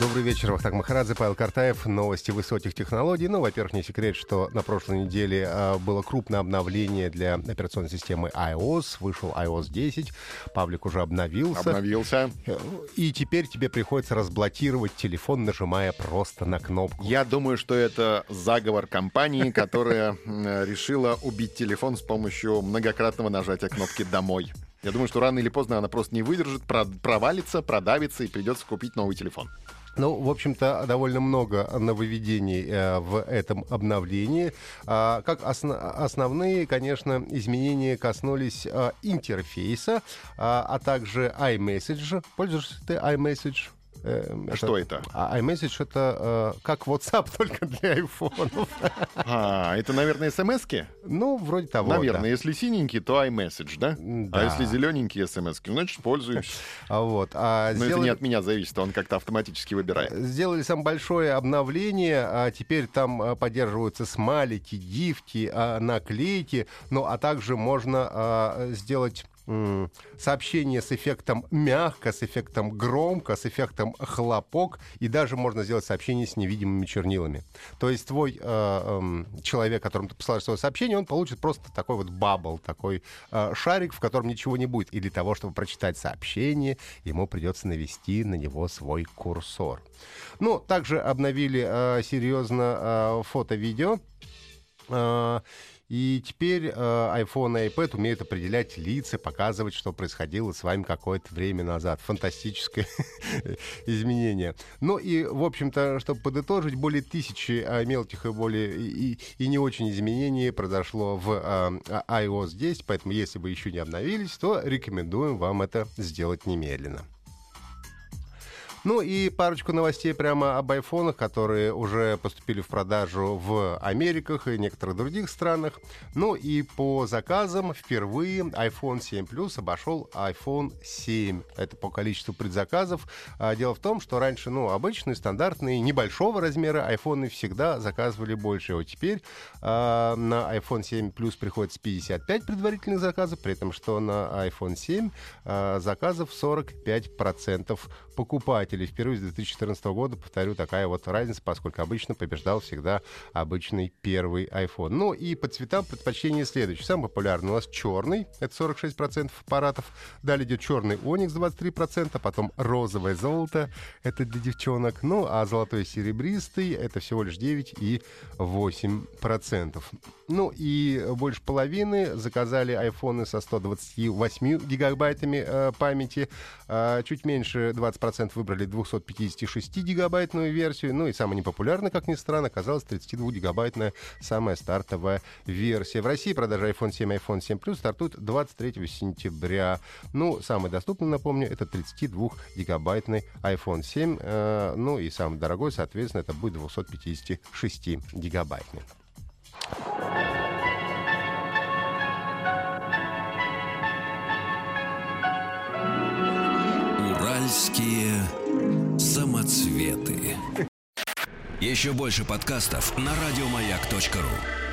Добрый вечер, Вахтанг Махарадзе, Павел Картаев. Новости высоких технологий. Ну, во-первых, не секрет, что на прошлой неделе э, было крупное обновление для операционной системы iOS. Вышел iOS 10. Павлик уже обновился. Обновился. И теперь тебе приходится разблокировать телефон, нажимая просто на кнопку. Я думаю, что это заговор компании, которая решила убить телефон с помощью многократного нажатия кнопки «Домой». Я думаю, что рано или поздно она просто не выдержит, про- провалится, продавится и придется купить новый телефон. Ну, в общем-то, довольно много нововведений э, в этом обновлении. А, как осно- основные, конечно, изменения коснулись э, интерфейса, а, а также iMessage. Пользуешься ты iMessage? Э, Что это? А iMessage это э, как WhatsApp, только для айфонов. А, это, наверное, смс-ки? Ну, вроде того. Наверное, да. если синенький, то iMessage, да? Да. А если зелененький смс значит, пользуюсь. А вот. а Но это сделали- не от меня зависит, он как-то автоматически выбирает. Сделали самое большое обновление, а теперь там а, поддерживаются смайлики, гифки, а, наклейки, ну а также можно а, сделать сообщение с эффектом мягко, с эффектом громко, с эффектом хлопок, и даже можно сделать сообщение с невидимыми чернилами. То есть твой э, эм, человек, которому ты посылаешь свое сообщение, он получит просто такой вот бабл, такой э, шарик, в котором ничего не будет. И для того, чтобы прочитать сообщение, ему придется навести на него свой курсор. Ну, также обновили э, серьезно э, фото-видео. И теперь э, iPhone и iPad умеют определять лица, показывать, что происходило с вами какое-то время назад. Фантастическое изменение. Ну и, в общем-то, чтобы подытожить, более тысячи э, мелких и более и, и не очень изменений произошло в э, iOS 10, поэтому если вы еще не обновились, то рекомендуем вам это сделать немедленно. Ну и парочку новостей прямо об айфонах, которые уже поступили в продажу в Америках и некоторых других странах. Ну и по заказам впервые iPhone 7 Plus обошел iPhone 7. Это по количеству предзаказов. А, Дело в том, что раньше, ну, обычные, стандартные, небольшого размера айфоны всегда заказывали больше. Вот теперь а, на iPhone 7 Plus приходится 55 предварительных заказов, при этом что на iPhone 7 а, заказов 45% покупателей. Впервые с 2014 года, повторю, такая вот разница, поскольку обычно побеждал всегда обычный первый iPhone. Ну и по цветам предпочтение следующее. Самый популярный у нас черный, это 46% аппаратов. Далее идет черный Оникс 23%, потом розовое золото, это для девчонок. Ну а золотой серебристый, это всего лишь 9 и 8%. Ну и больше половины заказали айфоны со 128 гигабайтами э, памяти. А, чуть меньше 20% выбрали 256-гигабайтную версию. Ну и самая непопулярная, как ни странно, оказалась 32-гигабайтная самая стартовая версия. В России продажа iPhone 7 и iPhone 7 Plus стартуют 23 сентября. Ну, самый доступный, напомню, это 32-гигабайтный iPhone 7. Э, ну и самый дорогой, соответственно, это будет 256-гигабайтный. Самоцветы. Еще больше подкастов на радиомаяк.ру.